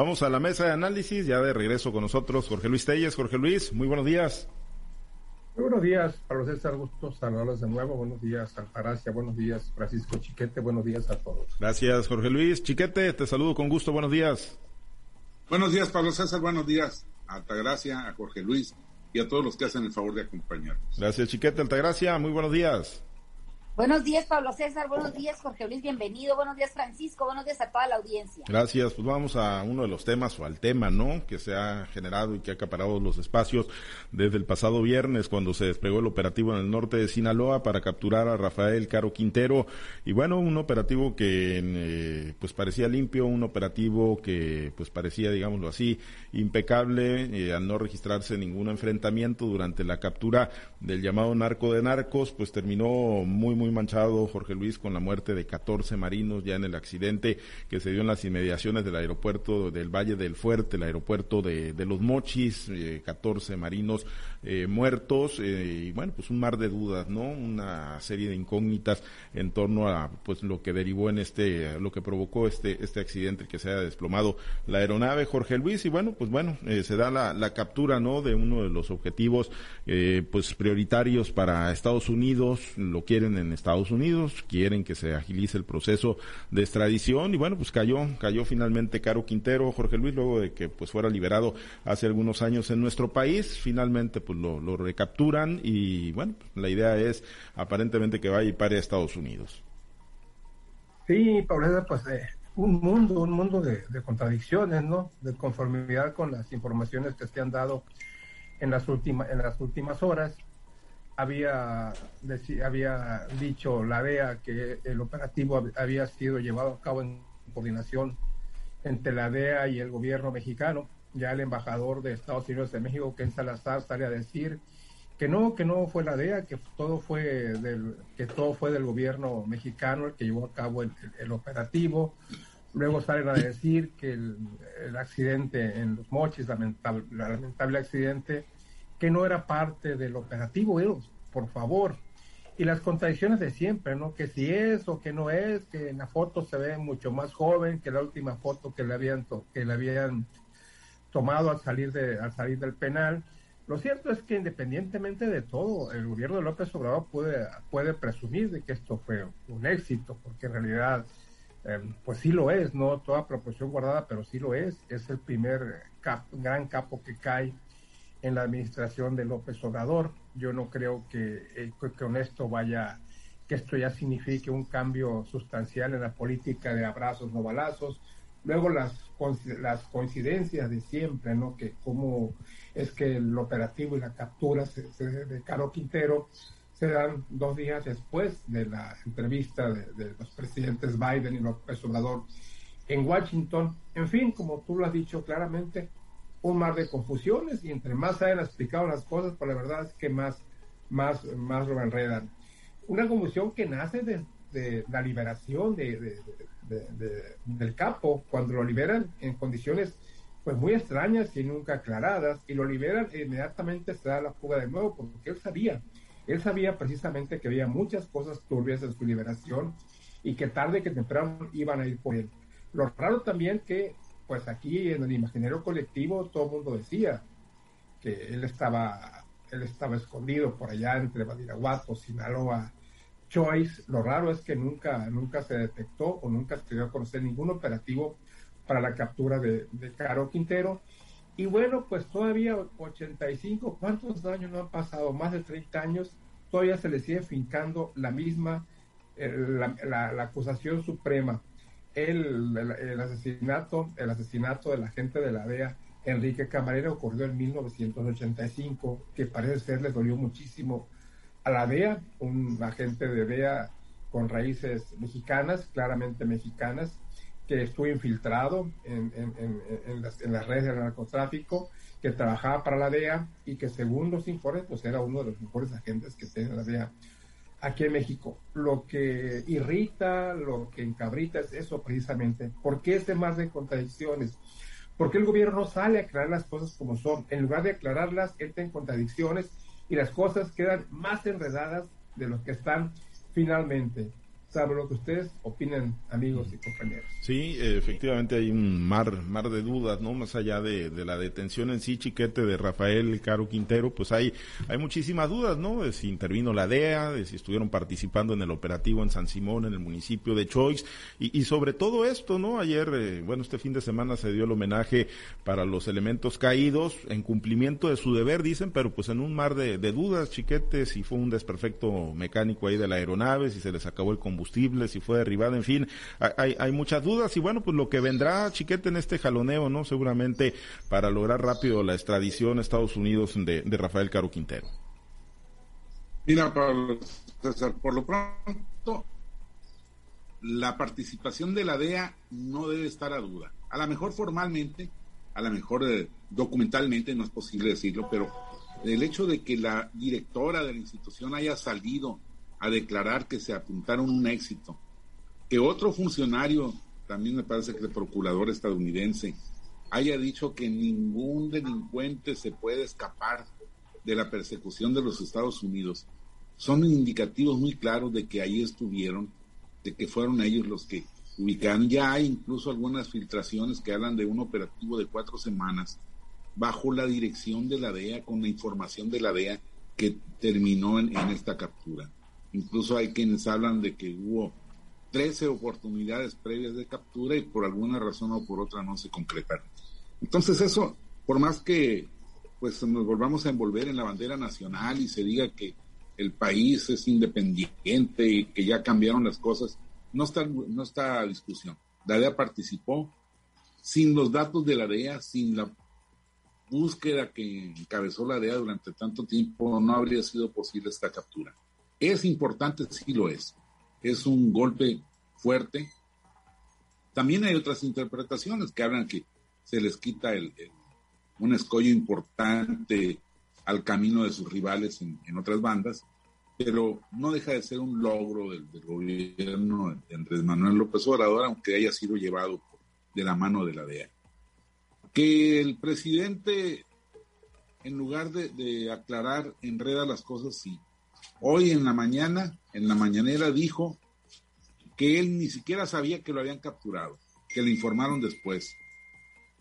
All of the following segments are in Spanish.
Vamos a la mesa de análisis, ya de regreso con nosotros Jorge Luis Telles. Jorge Luis, muy buenos días. Muy buenos días, Pablo César, gusto saludarlos de nuevo. Buenos días, Alfaracia. Buenos días, Francisco Chiquete. Buenos días a todos. Gracias, Jorge Luis. Chiquete, te saludo con gusto. Buenos días. Buenos días, Pablo César. Buenos días, a Altagracia, a Jorge Luis y a todos los que hacen el favor de acompañarnos. Gracias, Chiquete. Altagracia, muy buenos días. Buenos días, Pablo César. Buenos días, Jorge Luis. Bienvenido. Buenos días, Francisco. Buenos días a toda la audiencia. Gracias. Pues vamos a uno de los temas o al tema, ¿no? Que se ha generado y que ha acaparado los espacios desde el pasado viernes cuando se desplegó el operativo en el norte de Sinaloa para capturar a Rafael Caro Quintero. Y bueno, un operativo que eh, pues parecía limpio, un operativo que pues parecía, digámoslo así, impecable eh, al no registrarse ningún enfrentamiento durante la captura del llamado narco de narcos, pues terminó muy, muy manchado, Jorge Luis, con la muerte de 14 marinos ya en el accidente que se dio en las inmediaciones del aeropuerto del Valle del Fuerte, el aeropuerto de, Los Mochis, eh, 14 marinos eh, muertos eh, y bueno, pues un mar de dudas, ¿no? Una serie de incógnitas en torno a pues lo que derivó en este, lo que provocó este, este accidente que se haya desplomado la aeronave, Jorge Luis, y bueno, pues bueno, eh, se da la, la, captura, ¿no? De uno de los objetivos, eh, pues prioritarios para Estados Unidos, lo quieren en Estados Unidos, quieren que se agilice el proceso de extradición y bueno, pues cayó, cayó finalmente Caro Quintero, Jorge Luis, luego de que pues fuera liberado hace algunos años en nuestro país, finalmente pues lo, recapturan y bueno, pues, la idea es aparentemente que vaya y pare a Estados Unidos. Sí, Paulina, pues eh, un mundo, un mundo de, de, contradicciones, ¿no? De conformidad con las informaciones que se han dado en las últimas, en las últimas horas había, había dicho la DEA que el operativo había sido llevado a cabo en coordinación entre la DEA y el gobierno mexicano. Ya el embajador de Estados Unidos de México, Ken Salazar, sale a decir que no, que no fue la DEA, que todo fue del, que todo fue del gobierno mexicano el que llevó a cabo el, el, el operativo. Luego salen a decir que el, el accidente en los mochis, lamentable, lamentable accidente, que no era parte del operativo, por favor. Y las contradicciones de siempre, ¿no? Que si es o que no es, que en la foto se ve mucho más joven que la última foto que le habían, que le habían tomado al salir, de, al salir del penal. Lo cierto es que independientemente de todo, el gobierno de López Obrador puede, puede presumir de que esto fue un éxito, porque en realidad, eh, pues sí lo es, no toda proporción guardada, pero sí lo es. Es el primer cap, gran capo que cae en la administración de López Obrador. Yo no creo que, eh, que, con esto vaya, que esto ya signifique un cambio sustancial en la política de abrazos, no balazos. Luego las, las coincidencias de siempre, ¿no? Que cómo es que el operativo y la captura se, se, de Caro Quintero se dan dos días después de la entrevista de, de los presidentes Biden y López Obrador en Washington. En fin, como tú lo has dicho claramente, un mar de confusiones y entre más hayan explicado las cosas, pues la verdad es que más, más, más lo enredan. Una confusión que nace de, de la liberación de, del capo, cuando lo liberan en condiciones pues muy extrañas y nunca aclaradas, y lo liberan e inmediatamente se da la fuga de nuevo, porque él sabía, él sabía precisamente que había muchas cosas turbias en su liberación y que tarde que temprano iban a ir por él. Lo raro también que pues aquí en el imaginario colectivo todo el mundo decía que él estaba, él estaba escondido por allá entre Badiraguato, Sinaloa, Choice. Lo raro es que nunca, nunca se detectó o nunca se dio a conocer ningún operativo para la captura de, Caro Quintero. Y bueno, pues todavía 85, ¿cuántos años no han pasado? Más de 30 años, todavía se le sigue fincando la misma, eh, la acusación suprema el, el, asesinato, el asesinato del agente de la DEA, Enrique Camarera, ocurrió en 1985, que parece ser le dolió muchísimo a la DEA, un agente de DEA con raíces mexicanas, claramente mexicanas, que estuvo infiltrado en, en, en, las, las, redes del narcotráfico, que trabajaba para la DEA y que según los informes, pues era uno de los mejores agentes que tiene la DEA aquí en México. Lo que irrita, lo que encabrita es eso precisamente. ¿Por qué este mar de contradicciones? Porque el gobierno no sale a aclarar las cosas como son. En lugar de aclararlas, entra en contradicciones y las cosas quedan más enredadas de lo que están finalmente. Sabe lo que ustedes opinen, amigos y compañeros. Sí, efectivamente hay un mar, mar de dudas, ¿no? Más allá de, la detención en sí, chiquete, de Rafael Caro Quintero, pues hay, hay muchísimas dudas, ¿no? De si intervino la DEA, de si estuvieron participando en el operativo en San Simón, en el municipio de Choix, y, y sobre todo esto, ¿no? Ayer, eh, bueno, este fin de semana se dio el homenaje para los elementos caídos, en cumplimiento de su deber, dicen, pero pues en un mar de, de dudas, chiquete, si fue un desperfecto mecánico ahí de la aeronave, si se les acabó el combustible, combustible, si fue derribada, en fin, hay, hay muchas dudas y bueno, pues lo que vendrá, chiquete, en este jaloneo, ¿no? Seguramente para lograr rápido la extradición a Estados Unidos de, Rafael Caro Quintero. Mira, por lo pronto, la participación de la DEA no debe estar a duda. A lo mejor formalmente, a lo mejor eh, documentalmente no es posible decirlo, pero el hecho de que la directora de la institución haya salido a declarar que se apuntaron un éxito. Que otro funcionario, también me parece que el procurador estadounidense, haya dicho que ningún delincuente se puede escapar de la persecución de los Estados Unidos, son indicativos muy claros de que ahí estuvieron, de que fueron ellos los que ubicaron. Ya hay incluso algunas filtraciones que hablan de un operativo de cuatro semanas bajo la dirección de la DEA, con la información de la DEA que terminó en esta captura. Incluso hay quienes hablan de que hubo 13 oportunidades previas de captura y por alguna razón o por otra no se concretaron. Entonces eso, por más que pues nos volvamos a envolver en la bandera nacional y se diga que el país es independiente y que ya cambiaron las cosas, no está, no está discusión. La DEA participó sin los datos de la DEA, sin la búsqueda que encabezó la DEA durante tanto tiempo, no habría sido posible esta captura. Es importante, sí lo es. Es un golpe fuerte. También hay otras interpretaciones que hablan que se les quita el, un escollo importante al camino de sus rivales en, otras bandas, pero no deja de ser un logro del, gobierno de Andrés Manuel López Obrador, aunque haya sido llevado de la mano de la DEA. Que el presidente, en lugar de, de aclarar, enreda las cosas, sí. Hoy en la mañana, en la mañanera, dijo que él ni siquiera sabía que lo habían capturado, que le informaron después,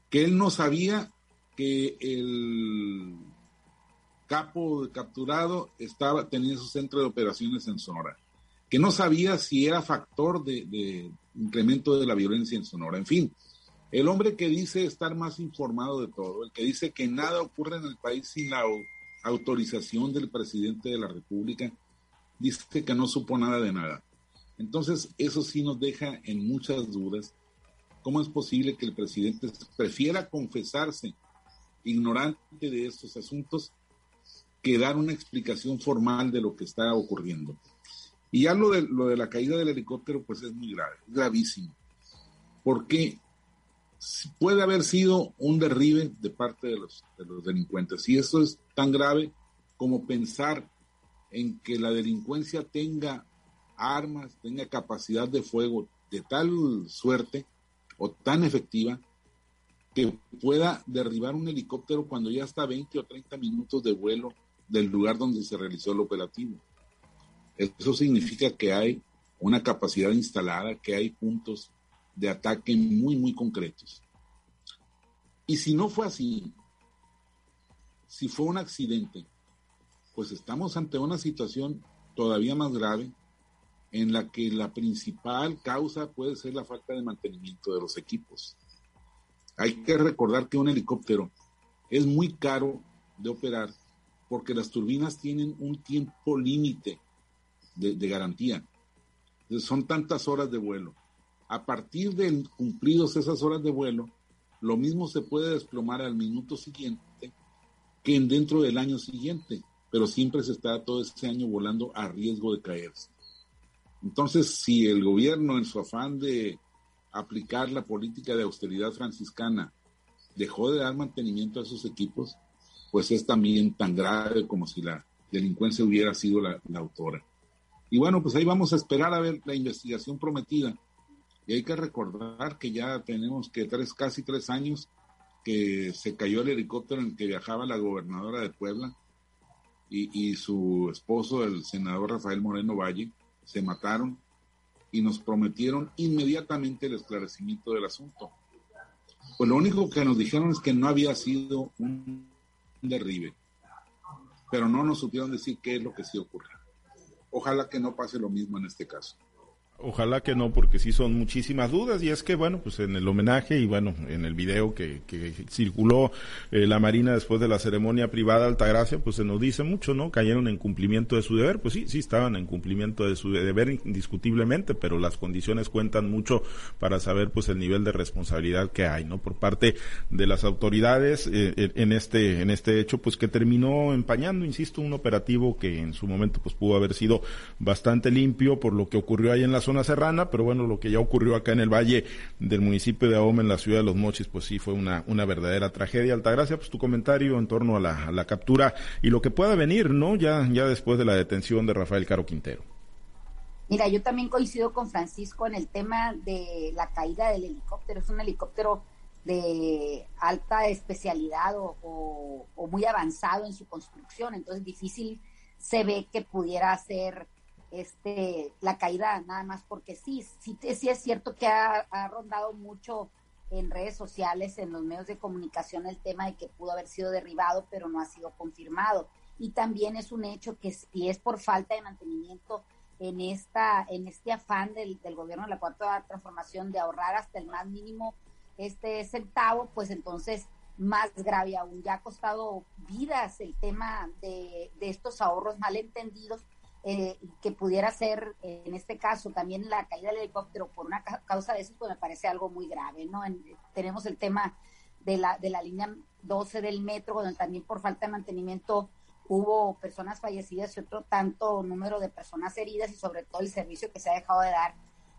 que él no sabía que el capo capturado estaba, tenía su centro de operaciones en Sonora, que no sabía si era factor de, de incremento de la violencia en Sonora. En fin, el hombre que dice estar más informado de todo, el que dice que nada ocurre en el país sin la autorización del presidente de la República, dice que no supo nada de nada. Entonces, eso sí nos deja en muchas dudas. ¿Cómo es posible que el presidente prefiera confesarse ignorante de estos asuntos que dar una explicación formal de lo que está ocurriendo? Y ya lo de, lo de la caída del helicóptero, pues es muy grave, gravísimo. Porque puede haber sido un derribe de parte de los, de los delincuentes. Y eso es tan grave como pensar en que la delincuencia tenga armas, tenga capacidad de fuego de tal suerte o tan efectiva que pueda derribar un helicóptero cuando ya está 20 o 30 minutos de vuelo del lugar donde se realizó el operativo. Eso significa que hay una capacidad instalada, que hay puntos de ataque muy, muy concretos. Y si no fue así, si fue un accidente, pues estamos ante una situación todavía más grave en la que la principal causa puede ser la falta de mantenimiento de los equipos. Hay que recordar que un helicóptero es muy caro de operar porque las turbinas tienen un tiempo límite de, de, garantía. son tantas horas de vuelo a partir de cumplidos esas horas de vuelo, lo mismo se puede desplomar al minuto siguiente que en dentro del año siguiente, pero siempre se está todo ese año volando a riesgo de caerse. Entonces, si el gobierno en su afán de aplicar la política de austeridad franciscana dejó de dar mantenimiento a sus equipos, pues es también tan grave como si la delincuencia hubiera sido la autora. Y bueno, pues ahí vamos a esperar a ver la investigación prometida y hay que recordar que ya tenemos que tres, casi tres años que se cayó el helicóptero en el que viajaba la gobernadora de Puebla y, su esposo, el senador Rafael Moreno Valle, se mataron y nos prometieron inmediatamente el esclarecimiento del asunto. Pues lo único que nos dijeron es que no había sido un derribe, pero no nos supieron decir qué es lo que sí ocurre. Ojalá que no pase lo mismo en este caso. Ojalá que no, porque sí son muchísimas dudas y es que, bueno, pues en el homenaje y bueno, en el video que, que circuló eh, la Marina después de la ceremonia privada de Altagracia, pues se nos dice mucho, ¿no? Cayeron en cumplimiento de su deber, pues sí, sí estaban en cumplimiento de su deber indiscutiblemente, pero las condiciones cuentan mucho para saber pues el nivel de responsabilidad que hay, ¿no? Por parte de las autoridades eh, en este en este hecho, pues que terminó empañando, insisto, un operativo que en su momento pues pudo haber sido bastante limpio por lo que ocurrió ahí en la zona serrana, pero bueno, lo que ya ocurrió acá en el valle del municipio de Ahome, en la ciudad de Los Mochis, pues sí fue una, una verdadera tragedia. Altagracia, pues tu comentario en torno a la, la captura y lo que pueda venir, ¿no? Ya, ya después de la detención de Rafael Caro Quintero. Mira, yo también coincido con Francisco en el tema de la caída del helicóptero. Es un helicóptero de alta especialidad o, o, o, muy avanzado en su construcción, entonces difícil se ve que pudiera ser este, la caída nada más porque sí, sí, es cierto que ha, ha, rondado mucho en redes sociales, en los medios de comunicación, el tema de que pudo haber sido derribado, pero no ha sido confirmado. Y también es un hecho que si es por falta de mantenimiento en esta, en este afán del, del gobierno de la cuarta transformación de ahorrar hasta el más mínimo este centavo, pues entonces más grave aún. Ya ha costado vidas el tema de, de estos ahorros malentendidos eh, que pudiera ser, en este caso, también la caída del helicóptero por una ca causa de eso, pues me parece algo muy grave, ¿no? En, tenemos el tema de la, de la línea 12 del metro, donde también por falta de mantenimiento hubo personas fallecidas y otro tanto número de personas heridas y sobre todo el servicio que se ha dejado de dar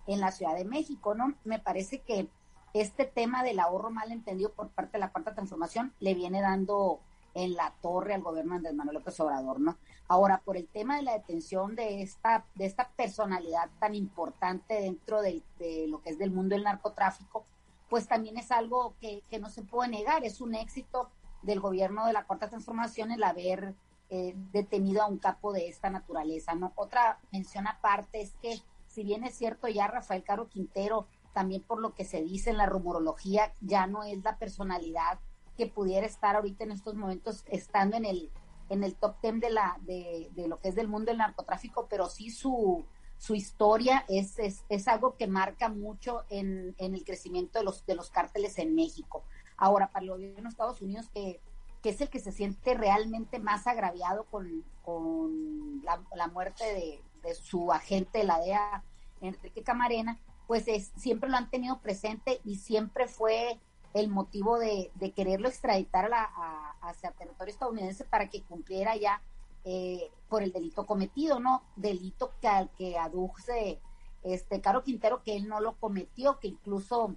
en la Ciudad de México, ¿no? Me parece que este tema del ahorro mal entendido por parte de la Cuarta Transformación le viene dando en la torre al gobierno de Andrés Manuel López Obrador, ¿no? Ahora, por el tema de la detención de esta, de esta personalidad tan importante dentro de, lo que es del mundo del narcotráfico, pues también es algo que, que, no se puede negar, es un éxito del gobierno de la Cuarta Transformación el haber eh, detenido a un capo de esta naturaleza, ¿no? Otra mención aparte es que, si bien es cierto, ya Rafael Caro Quintero, también por lo que se dice en la rumorología, ya no es la personalidad que pudiera estar ahorita en estos momentos estando en el en el top ten de la de, lo que es del mundo del narcotráfico, pero sí su, su historia es, es, es algo que marca mucho en, en, el crecimiento de los de los cárteles en México. Ahora, para el gobierno de Estados Unidos, que, que es el que se siente realmente más agraviado con, con la, la muerte de, de, su agente de la DEA, Enrique Camarena, pues es, siempre lo han tenido presente y siempre fue el motivo de, quererlo extraditar a la, a, hacia territorio estadounidense para que cumpliera ya eh, por el delito cometido, ¿no? Delito que al que aduce este Caro Quintero que él no lo cometió, que incluso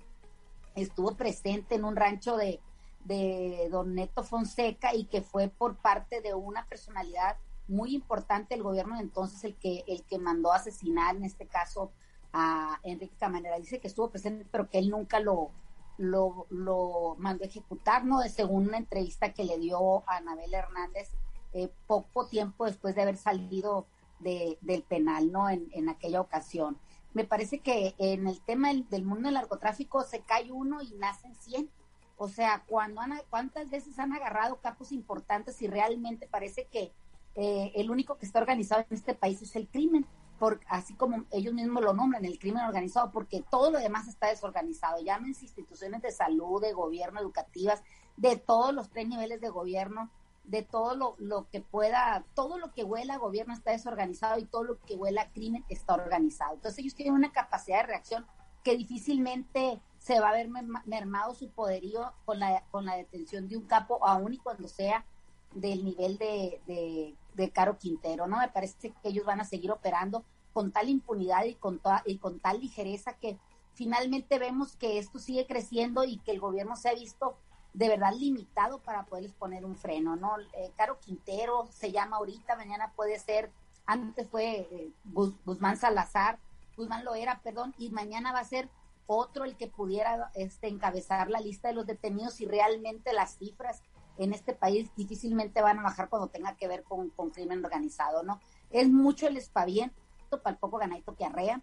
estuvo presente en un rancho de, de Don Neto Fonseca y que fue por parte de una personalidad muy importante del gobierno entonces el que el que mandó asesinar en este caso a Enrique Camarena dice que estuvo presente pero que él nunca lo lo, lo mandó a ejecutar, ¿no? Según una entrevista que le dio a Anabel Hernández eh, poco tiempo después de haber salido de, del penal, ¿no? En, en, aquella ocasión. Me parece que en el tema del, del, mundo del narcotráfico se cae uno y nacen cien. O sea, cuando han, ¿cuántas veces han agarrado capos importantes y realmente parece que eh, el único que está organizado en este país es el crimen? Por, así como ellos mismos lo nombran, el crimen organizado, porque todo lo demás está desorganizado. Llámense instituciones de salud, de gobierno, educativas, de todos los tres niveles de gobierno, de todo lo, lo que pueda, todo lo que huela a gobierno está desorganizado y todo lo que huela a crimen está organizado. Entonces ellos tienen una capacidad de reacción que difícilmente se va a ver mermado su poderío con la, con la detención de un capo, aun y cuando sea del nivel de, de, de, Caro Quintero, ¿no? Me parece que ellos van a seguir operando con tal impunidad y con, toda, y con tal ligereza que finalmente vemos que esto sigue creciendo y que el gobierno se ha visto de verdad limitado para poderles poner un freno, ¿no? Eh, Caro Quintero se llama ahorita, mañana puede ser, antes fue eh, Guzmán Salazar, Guzmán lo era, perdón, y mañana va a ser otro el que pudiera este, encabezar la lista de los detenidos y realmente las cifras en este país difícilmente van a bajar cuando tenga que ver con, con crimen organizado, ¿no? Es mucho el espaviento para el poco ganadito que arrea.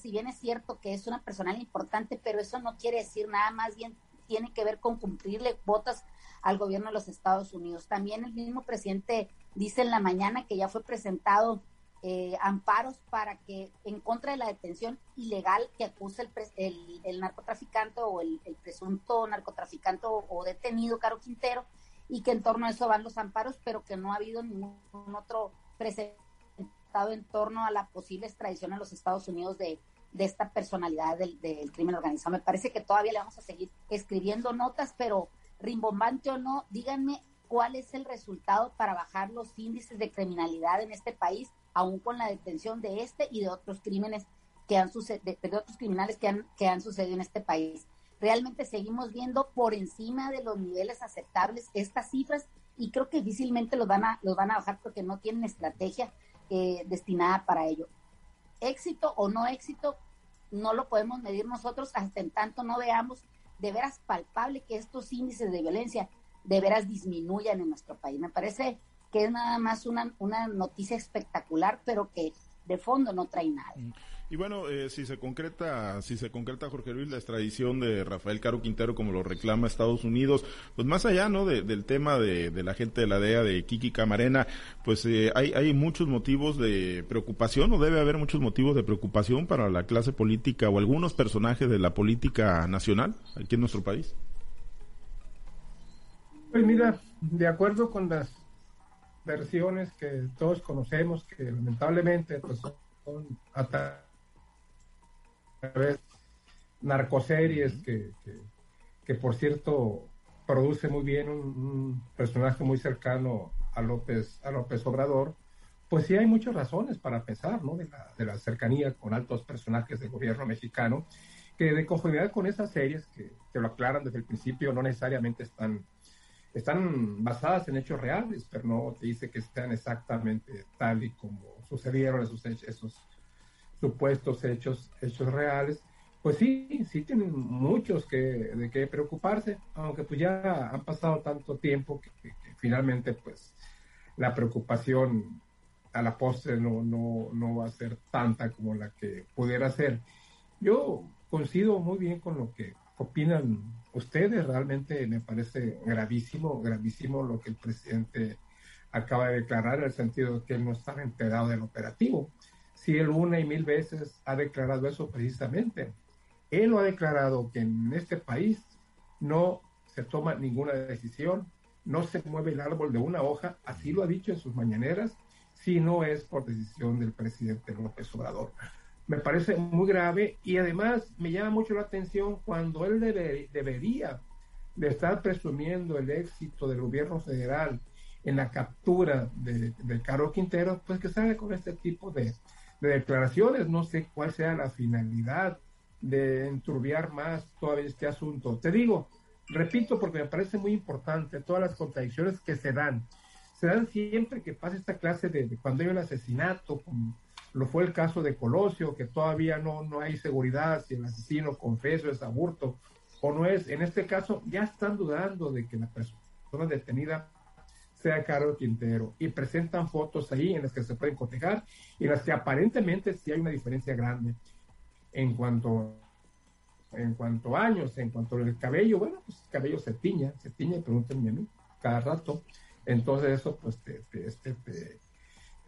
si bien es cierto que es una personal importante, pero eso no quiere decir nada, más bien tiene que ver con cumplirle cuotas al gobierno de los Estados Unidos. También el mismo presidente dice en la mañana que ya fue presentado eh, amparos para que en contra de la detención ilegal que acusa el, el, narcotraficante o el, presunto narcotraficante o, detenido Caro Quintero y que en torno a eso van los amparos, pero que no ha habido ningún otro presentado en torno a la posible extradición a los Estados Unidos de, de esta personalidad del, del crimen organizado. Me parece que todavía le vamos a seguir escribiendo notas, pero rimbombante o no, díganme cuál es el resultado para bajar los índices de criminalidad en este país aún con la detención de este y de otros crímenes que han sucedido, de, otros criminales que han, que han sucedido en este país. Realmente seguimos viendo por encima de los niveles aceptables estas cifras y creo que difícilmente los van a, los van a bajar porque no tienen estrategia eh, destinada para ello. Éxito o no éxito, no lo podemos medir nosotros hasta en tanto no veamos de veras palpable que estos índices de violencia de veras disminuyan en nuestro país. Me parece que es nada más una, una noticia espectacular, pero que de fondo no trae nada. Y bueno, eh, si se concreta, si se concreta Jorge Luis la extradición de Rafael Caro Quintero como lo reclama Estados Unidos, pues más allá, ¿no? del tema de, la gente de la DEA de Kiki Camarena, pues eh, hay, hay muchos motivos de preocupación o debe haber muchos motivos de preocupación para la clase política o algunos personajes de la política nacional aquí en nuestro país. Pues mira, de acuerdo con las versiones que todos conocemos, que lamentablemente pues, son a través narcoseries que, que, por cierto produce muy bien un, personaje muy cercano a López, a López Obrador, pues sí hay muchas razones para pensar, ¿no? De la, de la cercanía con altos personajes del gobierno mexicano, que de conformidad con esas series, que, que lo aclaran desde el principio, no necesariamente están están basadas en hechos reales, pero no te dice que sean exactamente tal y como sucedieron esos, esos supuestos hechos, hechos reales. Pues sí, sí tienen muchos que, de qué preocuparse, aunque pues ya han pasado tanto tiempo que, finalmente pues la preocupación a la postre no, no, no va a ser tanta como la que pudiera ser. Yo coincido muy bien con lo que opinan ustedes? Realmente me parece gravísimo, gravísimo lo que el presidente acaba de declarar en el sentido de que él no estaba enterado del operativo. Si él una y mil veces ha declarado eso precisamente, él lo ha declarado que en este país no se toma ninguna decisión, no se mueve el árbol de una hoja, así lo ha dicho en sus mañaneras, si no es por decisión del presidente López Obrador. Me parece muy grave y además me llama mucho la atención cuando él debería de estar presumiendo el éxito del gobierno federal en la captura de, de Quintero, pues que salga con este tipo de, declaraciones. No sé cuál sea la finalidad de enturbiar más todavía este asunto. Te digo, repito, porque me parece muy importante todas las contradicciones que se dan. Se dan siempre que pasa esta clase de, de cuando hay un asesinato, como lo fue el caso de Colosio, que todavía no, no hay seguridad si el asesino confeso es aborto o no es. En este caso, ya están dudando de que la persona detenida sea Carlos Quintero y presentan fotos ahí en las que se pueden cotejar y las que aparentemente sí hay una diferencia grande en cuanto en cuanto a años, en cuanto al cabello, bueno, pues el cabello se tiña, se tiña, pregúntenme a mí, cada rato. Entonces eso pues te, te, este,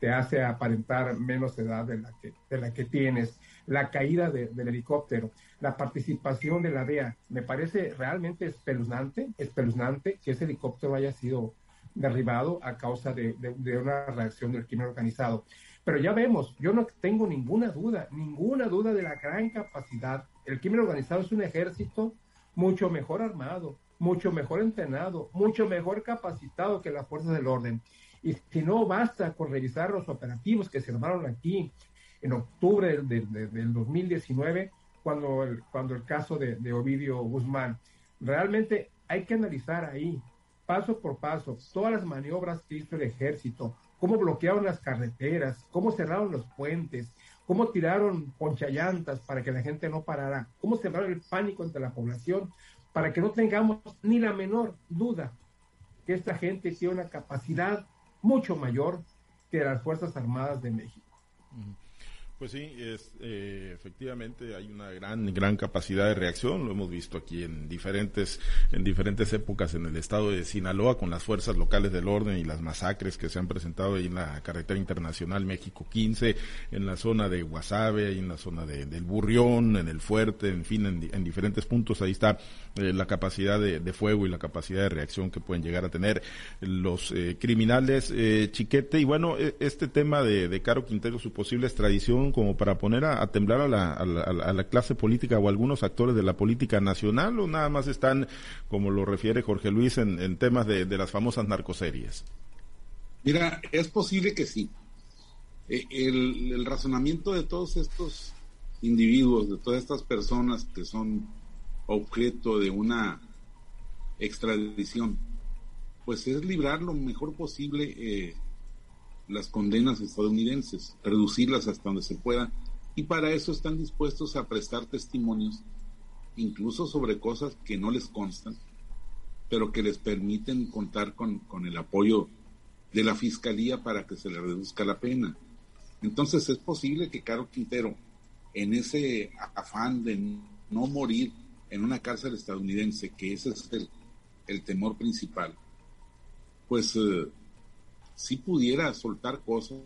te, hace aparentar menos edad de la que, de la que tienes. La caída del helicóptero, la participación de la DEA, me parece realmente espeluznante, espeluznante que ese helicóptero haya sido derribado a causa de, de, una reacción del crimen organizado. Pero ya vemos, yo no tengo ninguna duda, ninguna duda de la gran capacidad. El crimen organizado es un ejército mucho mejor armado, mucho mejor entrenado, mucho mejor capacitado que las fuerzas del orden. Y si no basta con revisar los operativos que se armaron aquí en octubre del, 2019, cuando el, cuando el caso de, Ovidio Guzmán, realmente hay que analizar ahí, paso por paso, todas las maniobras que hizo el ejército, cómo bloquearon las carreteras, cómo cerraron los puentes, cómo tiraron ponchallantas para que la gente no parara, cómo sembraron el pánico entre la población, para que no tengamos ni la menor duda que esta gente tiene una capacidad mucho mayor que las Fuerzas Armadas de México. Pues sí, es, eh, efectivamente hay una gran gran capacidad de reacción. Lo hemos visto aquí en diferentes en diferentes épocas en el estado de Sinaloa con las fuerzas locales del orden y las masacres que se han presentado ahí en la carretera internacional México 15, en la zona de Guasave, ahí en la zona de, del Burrión, en el Fuerte, en fin, en, diferentes puntos ahí está eh, la capacidad de, fuego y la capacidad de reacción que pueden llegar a tener los eh, criminales Chiquete y bueno este tema de, de Caro Quintero su posible extradición como para poner a, temblar a la, a, la, clase política o algunos actores de la política nacional o nada más están, como lo refiere Jorge Luis, en, temas de, las famosas narcoseries? Mira, es posible que sí. E, el, el razonamiento de todos estos individuos, de todas estas personas que son objeto de una extradición, pues es librar lo mejor posible eh, las condenas estadounidenses, reducirlas hasta donde se pueda, y para eso están dispuestos a prestar testimonios, incluso sobre cosas que no les constan, pero que les permiten contar con, con el apoyo de la fiscalía para que se le reduzca la pena. Entonces es posible que Caro Quintero, en ese afán de no morir en una cárcel estadounidense, que ese es el, el temor principal, pues eh, si pudiera soltar cosas,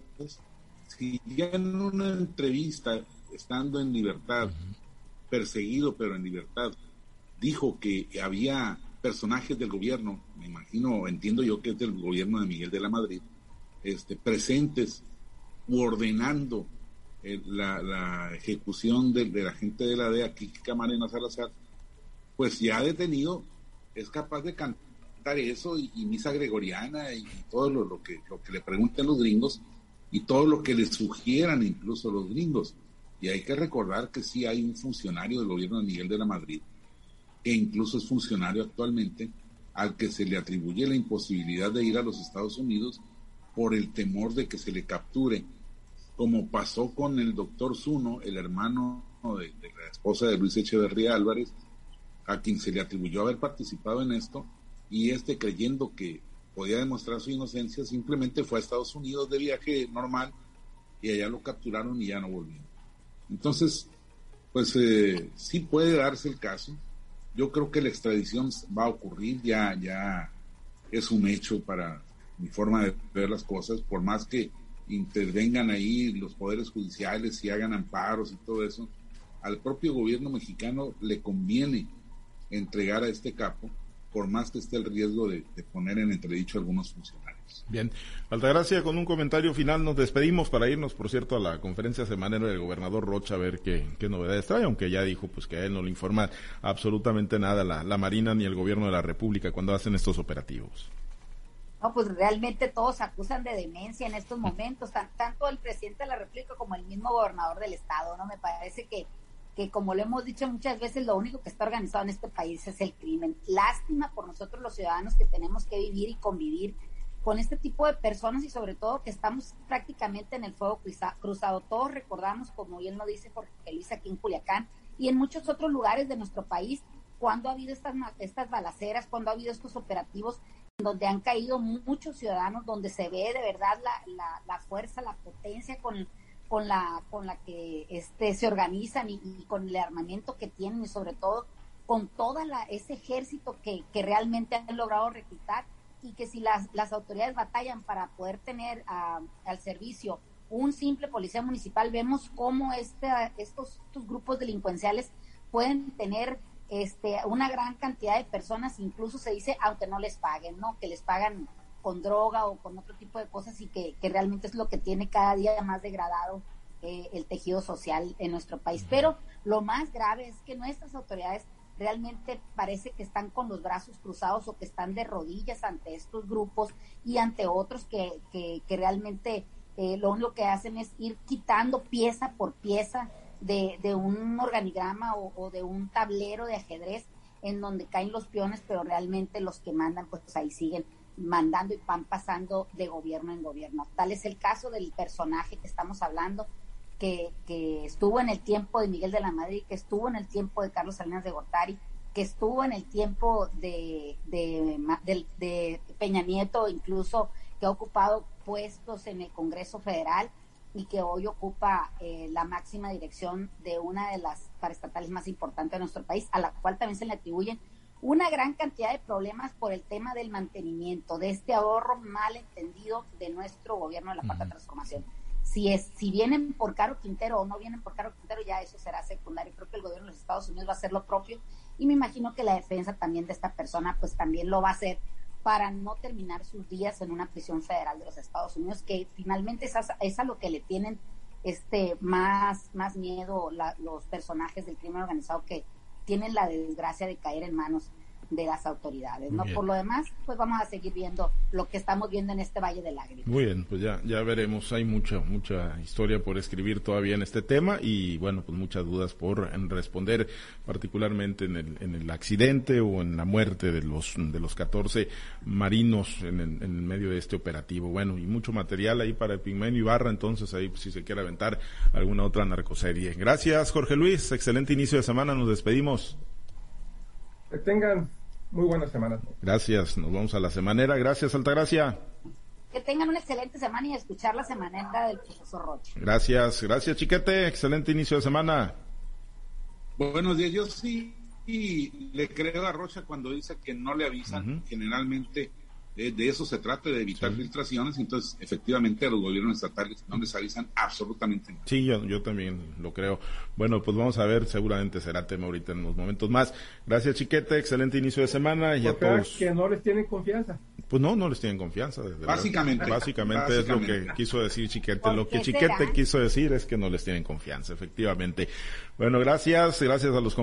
si ya en una entrevista, estando en libertad, perseguido pero en libertad, dijo que había personajes del gobierno, me imagino, entiendo yo que es del gobierno de Miguel de la Madrid, este, presentes ordenando eh, la, ejecución de, la gente de la DEA, Kiki Camarena Salazar, pues ya detenido es capaz de cantar eso y, misa gregoriana y, todo lo, que, lo que le pregunten los gringos y todo lo que le sugieran incluso los gringos. Y hay que recordar que sí hay un funcionario del gobierno de Miguel de la Madrid, que incluso es funcionario actualmente, al que se le atribuye la imposibilidad de ir a los Estados Unidos por el temor de que se le capture, como pasó con el doctor Zuno, el hermano de la esposa de Luis Echeverría Álvarez, a quien se le atribuyó haber participado en esto, y este creyendo que podía demostrar su inocencia, simplemente fue a Estados Unidos de viaje normal y allá lo capturaron y ya no volvió. Entonces, pues eh, sí puede darse el caso. Yo creo que la extradición va a ocurrir, ya, ya es un hecho para mi forma de ver las cosas, por más que intervengan ahí los poderes judiciales y hagan amparos y todo eso, al propio gobierno mexicano le conviene entregar a este capo por más que esté el riesgo de, poner en entredicho a algunos funcionarios. Bien, Altagracia, con un comentario final nos despedimos para irnos, por cierto, a la conferencia semanera del gobernador Rocha a ver qué, novedades trae, aunque ya dijo pues que a él no le informa absolutamente nada la, la Marina ni el gobierno de la República cuando hacen estos operativos. No, pues realmente todos acusan de demencia en estos momentos, tanto el presidente de la República como el mismo gobernador del estado, ¿no? Me parece que que como lo hemos dicho muchas veces, lo único que está organizado en este país es el crimen. Lástima por nosotros los ciudadanos que tenemos que vivir y convivir con este tipo de personas y sobre todo que estamos prácticamente en el fuego cruzado. Todos recordamos, como bien lo dice Jorge Luis aquí en Culiacán y en muchos otros lugares de nuestro país, cuando ha habido estas, estas balaceras, cuando ha habido estos operativos donde han caído muchos ciudadanos, donde se ve de verdad la, la, la fuerza, la potencia con con la, con la que este, se organizan y, con el armamento que tienen y sobre todo con todo ese ejército que, que, realmente han logrado reclutar y que si las, las autoridades batallan para poder tener al servicio un simple policía municipal, vemos cómo este, estos, estos grupos delincuenciales pueden tener este, una gran cantidad de personas, incluso se dice, aunque no les paguen, ¿no? Que les pagan con droga o con otro tipo de cosas y que, realmente es lo que tiene cada día más degradado eh, el tejido social en nuestro país. Pero lo más grave es que nuestras autoridades realmente parece que están con los brazos cruzados o que están de rodillas ante estos grupos y ante otros que, que, realmente eh, lo único que hacen es ir quitando pieza por pieza de, de un organigrama o, o, de un tablero de ajedrez en donde caen los peones, pero realmente los que mandan pues ahí siguen mandando y van pasando de gobierno en gobierno. Tal es el caso del personaje que estamos hablando, que, que estuvo en el tiempo de Miguel de la Madrid, que estuvo en el tiempo de Carlos Salinas de Gortari, que estuvo en el tiempo de, de, Peña Nieto, incluso que ha ocupado puestos en el Congreso Federal. y que hoy ocupa eh, la máxima dirección de una de las paraestatales más importantes de nuestro país, a la cual también se le atribuyen una gran cantidad de problemas por el tema del mantenimiento, de este ahorro mal entendido de nuestro gobierno de la cuarta transformación. Si, es, si vienen por Caro Quintero o no vienen por Caro Quintero, ya eso será secundario. Creo que el gobierno de los Estados Unidos va a hacer lo propio y me imagino que la defensa también de esta persona pues también lo va a hacer para no terminar sus días en una prisión federal de los Estados Unidos, que finalmente es a, es a lo que le tienen este más, más miedo los personajes del crimen organizado que tienen la desgracia de caer en manos de las autoridades, ¿no? Por lo demás, pues vamos a seguir viendo lo que estamos viendo en este Valle de Lágrimas. Muy bien, pues ya, ya veremos, hay mucha, mucha historia por escribir todavía en este tema y bueno, pues muchas dudas por responder, particularmente en el, en el accidente o en la muerte de los, de los 14 marinos en, en medio de este operativo. Bueno, y mucho material ahí para Pigmenio y Barra, entonces ahí si se quiere aventar alguna otra narcoserie. Gracias, Jorge Luis, excelente inicio de semana, nos despedimos. Que tengan muy buena semana. Gracias, nos vamos a la semanera. Gracias, Altagracia. Que tengan una excelente semana y escuchar la semanera del profesor Rocha. Gracias, gracias, Chiquete. Excelente inicio de semana. Buenos días, yo sí y le creo a Rocha cuando dice que no le avisan. Generalmente de, eso se trata, de evitar filtraciones, entonces efectivamente a los gobiernos estatales no les avisan absolutamente nada. Sí, yo, yo también lo creo. Bueno, pues vamos a ver, seguramente será tema ahorita en unos momentos más. Gracias Chiquete, excelente inicio de semana y a todos. que no les tienen confianza. Pues no, no les tienen confianza. básicamente, básicamente. es lo que quiso decir Chiquete. Lo que Chiquete quiso decir es que no les tienen confianza, efectivamente. Bueno, gracias, gracias a los